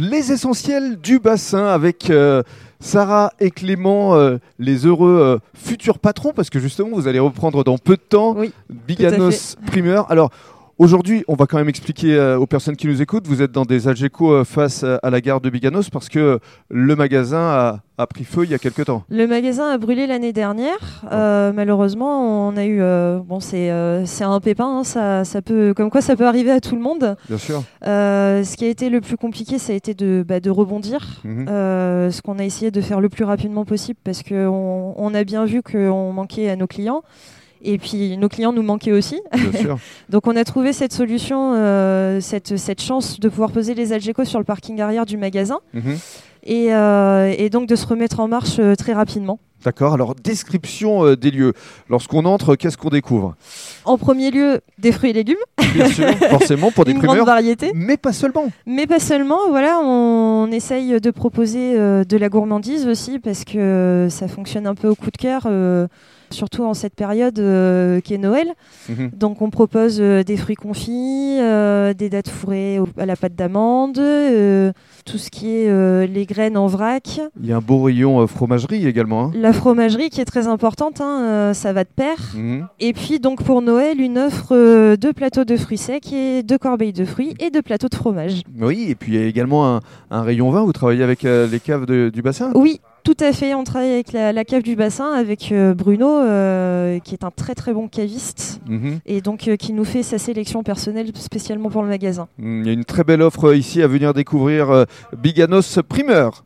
Les essentiels du bassin avec euh, Sarah et Clément, euh, les heureux euh, futurs patrons, parce que justement, vous allez reprendre dans peu de temps Oui, Biganos Primeur. Alors, aujourd'hui, on va quand même expliquer euh, aux personnes qui nous écoutent, vous êtes dans des Algeco euh, face euh, à la gare de Biganos parce que le magasin a, a pris feu il y a quelques temps. Le magasin a brûlé l'année dernière. Euh, malheureusement, on a eu. euh, bon, c'est euh, un pépin. hein, ça, ça peut, comme quoi, ça peut arriver à tout le monde. Bien sûr. Ce qui a été le plus compliqué, ça a été de, bah, de rebondir. Mhm. Ce qu'on a essayé de faire le plus rapidement possible parce qu'on on a bien vu qu'on manquait à nos clients. Et puis nos clients nous manquaient aussi. Bien sûr. Donc on a trouvé cette solution, euh, cette, cette chance de pouvoir poser les Algeco sur le parking arrière du magasin Mhm. et, euh, et donc de se remettre en marche euh, très rapidement. D'accord. Alors, description euh, des lieux. Lorsqu'on entre, qu'est-ce qu'on découvre? En premier lieu, des fruits et légumes, Bien sûr, forcément, pour des une grande variété, mais pas seulement. mais pas seulement. Voilà, on essaye de proposer euh, de la gourmandise aussi parce que ça fonctionne un peu au coup de cœur, euh, surtout en cette période qui est Noël. Mhm. Donc on propose des fruits confits, des dattes fourrées à la pâte d'amande, tout ce qui est les graines en vrac, Il y a un beau rayon fromagerie également. hein. la fromagerie qui est très importante, hein, euh, ça va de pair. Mhm. Et puis donc pour Noël, une offre euh, de plateaux de fruits secs et de corbeilles de fruits et de plateaux de fromage. Oui, et puis il y a également un, un rayon vin. Vous travaillez avec euh, les caves de- du bassin? Oui, tout à fait. On travaille avec la, la cave du bassin, avec euh, Bruno, euh, qui est un très très bon caviste. Mhm. Et donc euh, qui nous fait sa sélection personnelle spécialement pour le magasin. Mm, Il y a une très belle offre ici à venir découvrir Biganos Primeur.